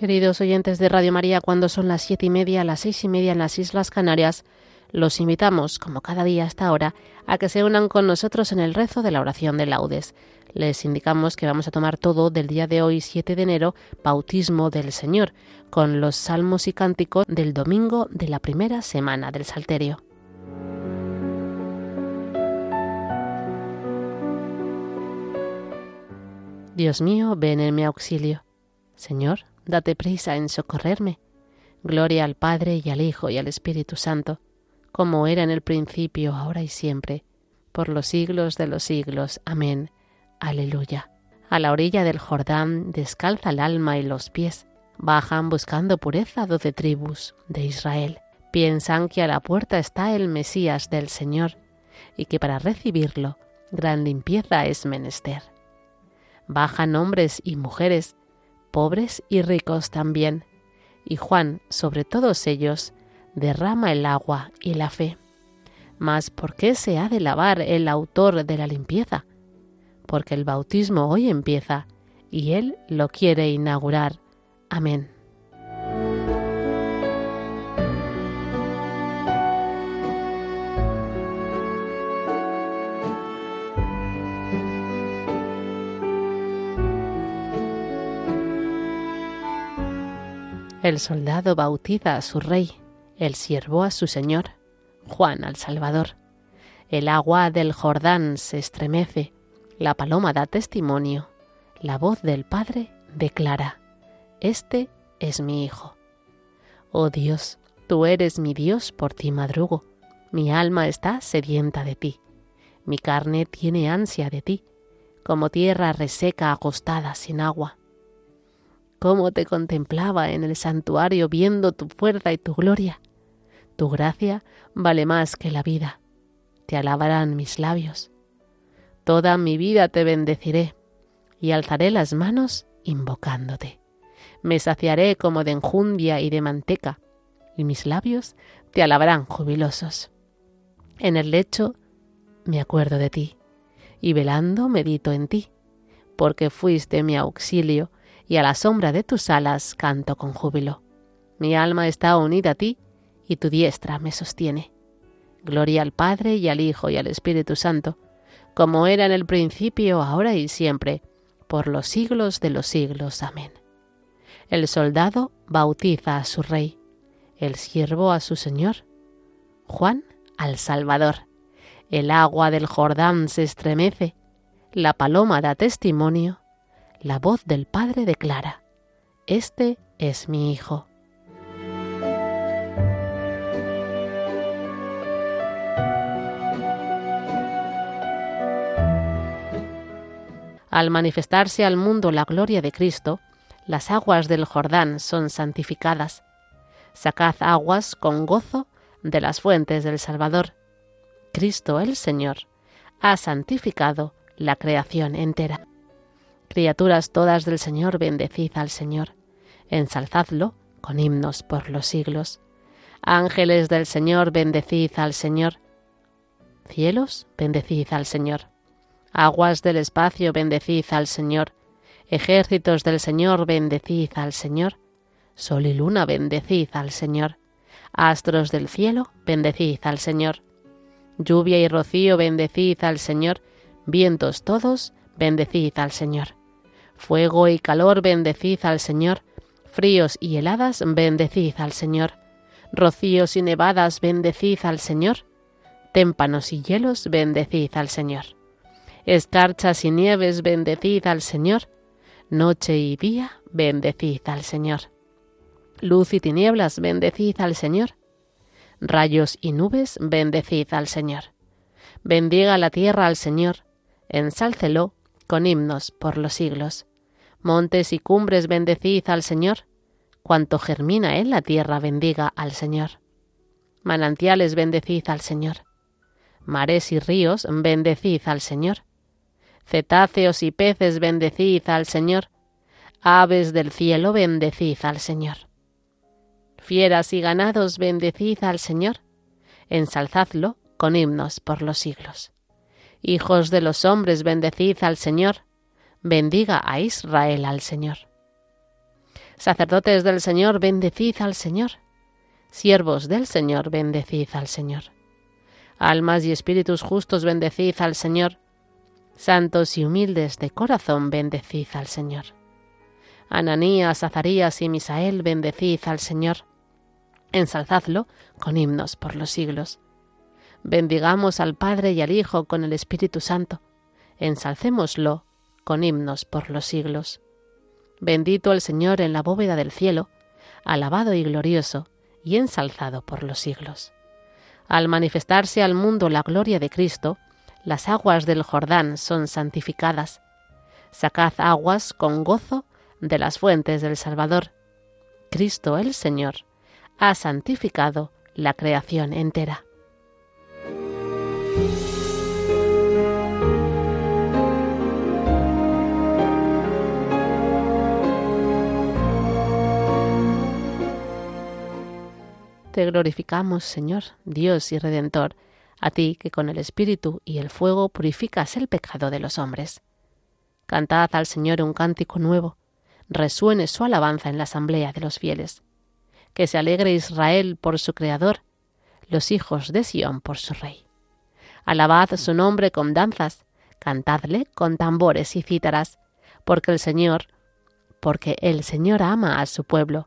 Queridos oyentes de Radio María, cuando son las siete y media, las seis y media en las Islas Canarias, los invitamos, como cada día hasta ahora, a que se unan con nosotros en el rezo de la oración de laudes. Les indicamos que vamos a tomar todo del día de hoy, 7 de enero, bautismo del Señor, con los salmos y cánticos del domingo de la primera semana del Salterio. Dios mío, ven en mi auxilio. Señor, date prisa en socorrerme. Gloria al Padre y al Hijo y al Espíritu Santo, como era en el principio, ahora y siempre, por los siglos de los siglos. Amén. Aleluya. A la orilla del Jordán descalza el alma y los pies. Bajan buscando pureza doce tribus de Israel. Piensan que a la puerta está el Mesías del Señor y que para recibirlo gran limpieza es menester. Bajan hombres y mujeres pobres y ricos también, y Juan, sobre todos ellos, derrama el agua y la fe. Mas ¿por qué se ha de lavar el autor de la limpieza? Porque el bautismo hoy empieza, y él lo quiere inaugurar. Amén. El soldado bautiza a su rey, el siervo a su señor, Juan al Salvador. El agua del Jordán se estremece, la paloma da testimonio, la voz del Padre declara, Este es mi Hijo. Oh Dios, tú eres mi Dios, por ti madrugo, mi alma está sedienta de ti, mi carne tiene ansia de ti, como tierra reseca acostada sin agua cómo te contemplaba en el santuario viendo tu fuerza y tu gloria. Tu gracia vale más que la vida. Te alabarán mis labios. Toda mi vida te bendeciré y alzaré las manos invocándote. Me saciaré como de enjundia y de manteca, y mis labios te alabarán jubilosos. En el lecho me acuerdo de ti, y velando medito en ti, porque fuiste mi auxilio y a la sombra de tus alas canto con júbilo. Mi alma está unida a ti, y tu diestra me sostiene. Gloria al Padre y al Hijo y al Espíritu Santo, como era en el principio, ahora y siempre, por los siglos de los siglos. Amén. El soldado bautiza a su rey, el siervo a su Señor, Juan al Salvador. El agua del Jordán se estremece, la paloma da testimonio, la voz del Padre declara, Este es mi Hijo. Al manifestarse al mundo la gloria de Cristo, las aguas del Jordán son santificadas. Sacad aguas con gozo de las fuentes del Salvador. Cristo el Señor ha santificado la creación entera. Criaturas todas del Señor, bendecid al Señor, ensalzadlo con himnos por los siglos. Ángeles del Señor, bendecid al Señor. Cielos, bendecid al Señor. Aguas del espacio, bendecid al Señor. Ejércitos del Señor, bendecid al Señor. Sol y luna, bendecid al Señor. Astros del cielo, bendecid al Señor. Lluvia y rocío, bendecid al Señor. Vientos todos, bendecid al Señor. Fuego y calor, bendecid al Señor. Fríos y heladas, bendecid al Señor. Rocíos y nevadas, bendecid al Señor. Témpanos y hielos, bendecid al Señor. Escarchas y nieves, bendecid al Señor. Noche y día, bendecid al Señor. Luz y tinieblas, bendecid al Señor. Rayos y nubes, bendecid al Señor. Bendiga la tierra al Señor, ensálcelo con himnos por los siglos. Montes y cumbres bendecid al Señor. Cuanto germina en la tierra bendiga al Señor. Manantiales bendecid al Señor. Mares y ríos bendecid al Señor. Cetáceos y peces bendecid al Señor. Aves del cielo bendecid al Señor. Fieras y ganados bendecid al Señor. Ensalzadlo con himnos por los siglos. Hijos de los hombres bendecid al Señor bendiga a Israel al Señor. Sacerdotes del Señor, bendecid al Señor. Siervos del Señor, bendecid al Señor. Almas y espíritus justos, bendecid al Señor. Santos y humildes de corazón, bendecid al Señor. Ananías, Azarías y Misael, bendecid al Señor. Ensalzadlo con himnos por los siglos. Bendigamos al Padre y al Hijo con el Espíritu Santo. Ensalcémoslo con himnos por los siglos. Bendito el Señor en la bóveda del cielo, alabado y glorioso, y ensalzado por los siglos. Al manifestarse al mundo la gloria de Cristo, las aguas del Jordán son santificadas. Sacad aguas con gozo de las fuentes del Salvador. Cristo el Señor ha santificado la creación entera. Te glorificamos, Señor, Dios y Redentor, a ti que con el Espíritu y el fuego purificas el pecado de los hombres. Cantad al Señor un cántico nuevo, resuene su alabanza en la asamblea de los fieles. Que se alegre Israel por su Creador, los hijos de Sión por su Rey. Alabad su nombre con danzas, cantadle con tambores y cítaras, porque el Señor, porque el Señor ama a su pueblo,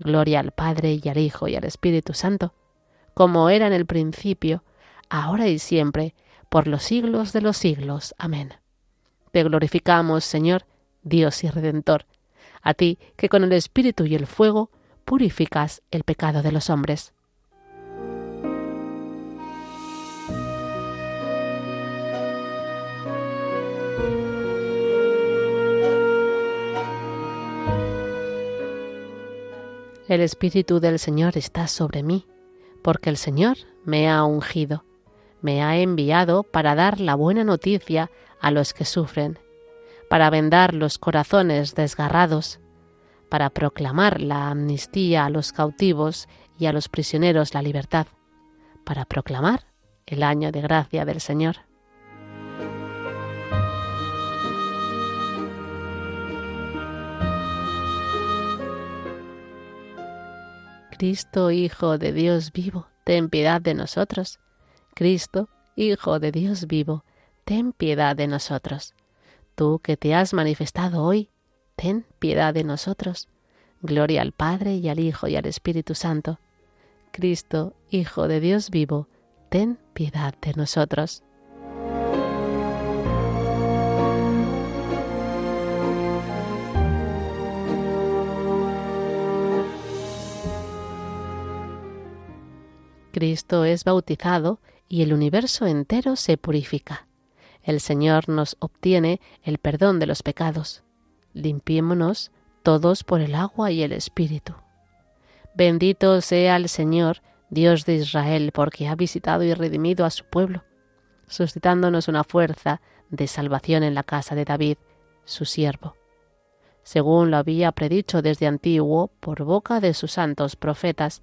Gloria al Padre y al Hijo y al Espíritu Santo, como era en el principio, ahora y siempre, por los siglos de los siglos. Amén. Te glorificamos, Señor, Dios y Redentor, a ti que con el Espíritu y el fuego purificas el pecado de los hombres. El Espíritu del Señor está sobre mí, porque el Señor me ha ungido, me ha enviado para dar la buena noticia a los que sufren, para vendar los corazones desgarrados, para proclamar la amnistía a los cautivos y a los prisioneros la libertad, para proclamar el año de gracia del Señor. Cristo, Hijo de Dios vivo, ten piedad de nosotros. Cristo, Hijo de Dios vivo, ten piedad de nosotros. Tú que te has manifestado hoy, ten piedad de nosotros. Gloria al Padre y al Hijo y al Espíritu Santo. Cristo, Hijo de Dios vivo, ten piedad de nosotros. Cristo es bautizado y el universo entero se purifica. El Señor nos obtiene el perdón de los pecados. Limpiémonos todos por el agua y el Espíritu. Bendito sea el Señor, Dios de Israel, porque ha visitado y redimido a su pueblo, suscitándonos una fuerza de salvación en la casa de David, su siervo, según lo había predicho desde antiguo por boca de sus santos profetas,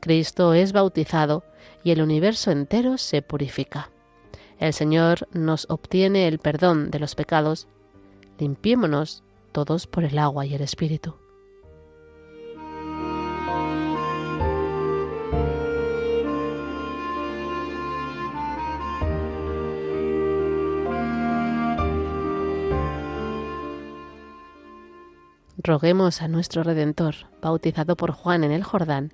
Cristo es bautizado y el universo entero se purifica. El Señor nos obtiene el perdón de los pecados. Limpiémonos todos por el agua y el Espíritu. Roguemos a nuestro Redentor, bautizado por Juan en el Jordán,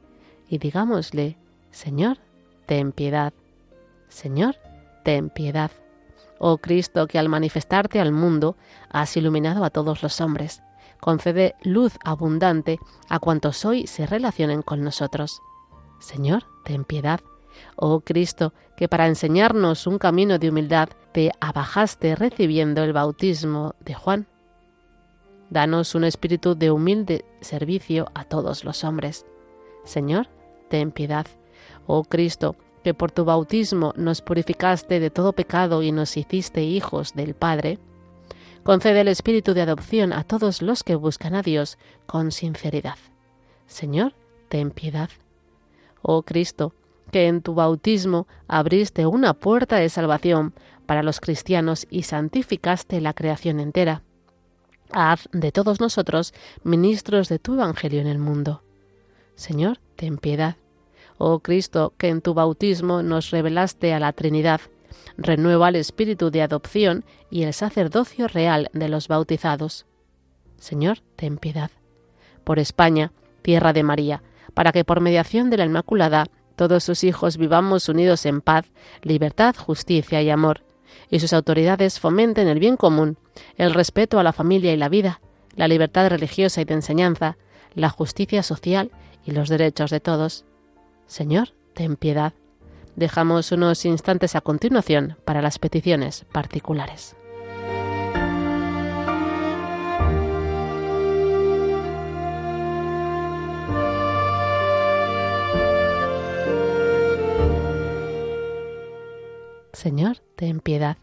y digámosle, Señor, ten piedad. Señor, ten piedad. Oh Cristo, que al manifestarte al mundo has iluminado a todos los hombres, concede luz abundante a cuantos hoy se relacionen con nosotros. Señor, ten piedad. Oh Cristo, que para enseñarnos un camino de humildad te abajaste recibiendo el bautismo de Juan. Danos un espíritu de humilde servicio a todos los hombres. Señor, ten piedad. Oh Cristo, que por tu bautismo nos purificaste de todo pecado y nos hiciste hijos del Padre, concede el espíritu de adopción a todos los que buscan a Dios con sinceridad. Señor, ten piedad. Oh Cristo, que en tu bautismo abriste una puerta de salvación para los cristianos y santificaste la creación entera. Haz de todos nosotros ministros de tu Evangelio en el mundo. Señor, ten piedad. Oh Cristo, que en tu bautismo nos revelaste a la Trinidad, renueva el espíritu de adopción y el sacerdocio real de los bautizados. Señor, ten piedad. Por España, tierra de María, para que por mediación de la Inmaculada todos sus hijos vivamos unidos en paz, libertad, justicia y amor, y sus autoridades fomenten el bien común, el respeto a la familia y la vida, la libertad religiosa y de enseñanza, la justicia social y los derechos de todos. Señor, ten piedad. Dejamos unos instantes a continuación para las peticiones particulares. Señor, ten piedad.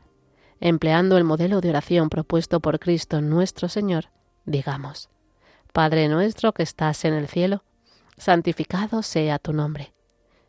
Empleando el modelo de oración propuesto por Cristo nuestro Señor, digamos, Padre nuestro que estás en el cielo, santificado sea tu nombre.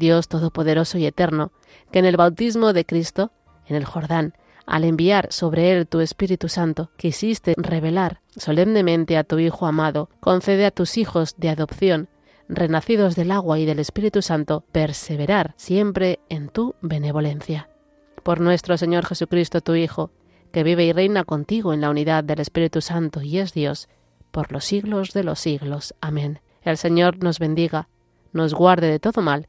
Dios Todopoderoso y Eterno, que en el bautismo de Cristo, en el Jordán, al enviar sobre él tu Espíritu Santo, quisiste revelar solemnemente a tu Hijo amado, concede a tus hijos de adopción, renacidos del agua y del Espíritu Santo, perseverar siempre en tu benevolencia. Por nuestro Señor Jesucristo, tu Hijo, que vive y reina contigo en la unidad del Espíritu Santo y es Dios, por los siglos de los siglos. Amén. El Señor nos bendiga, nos guarde de todo mal,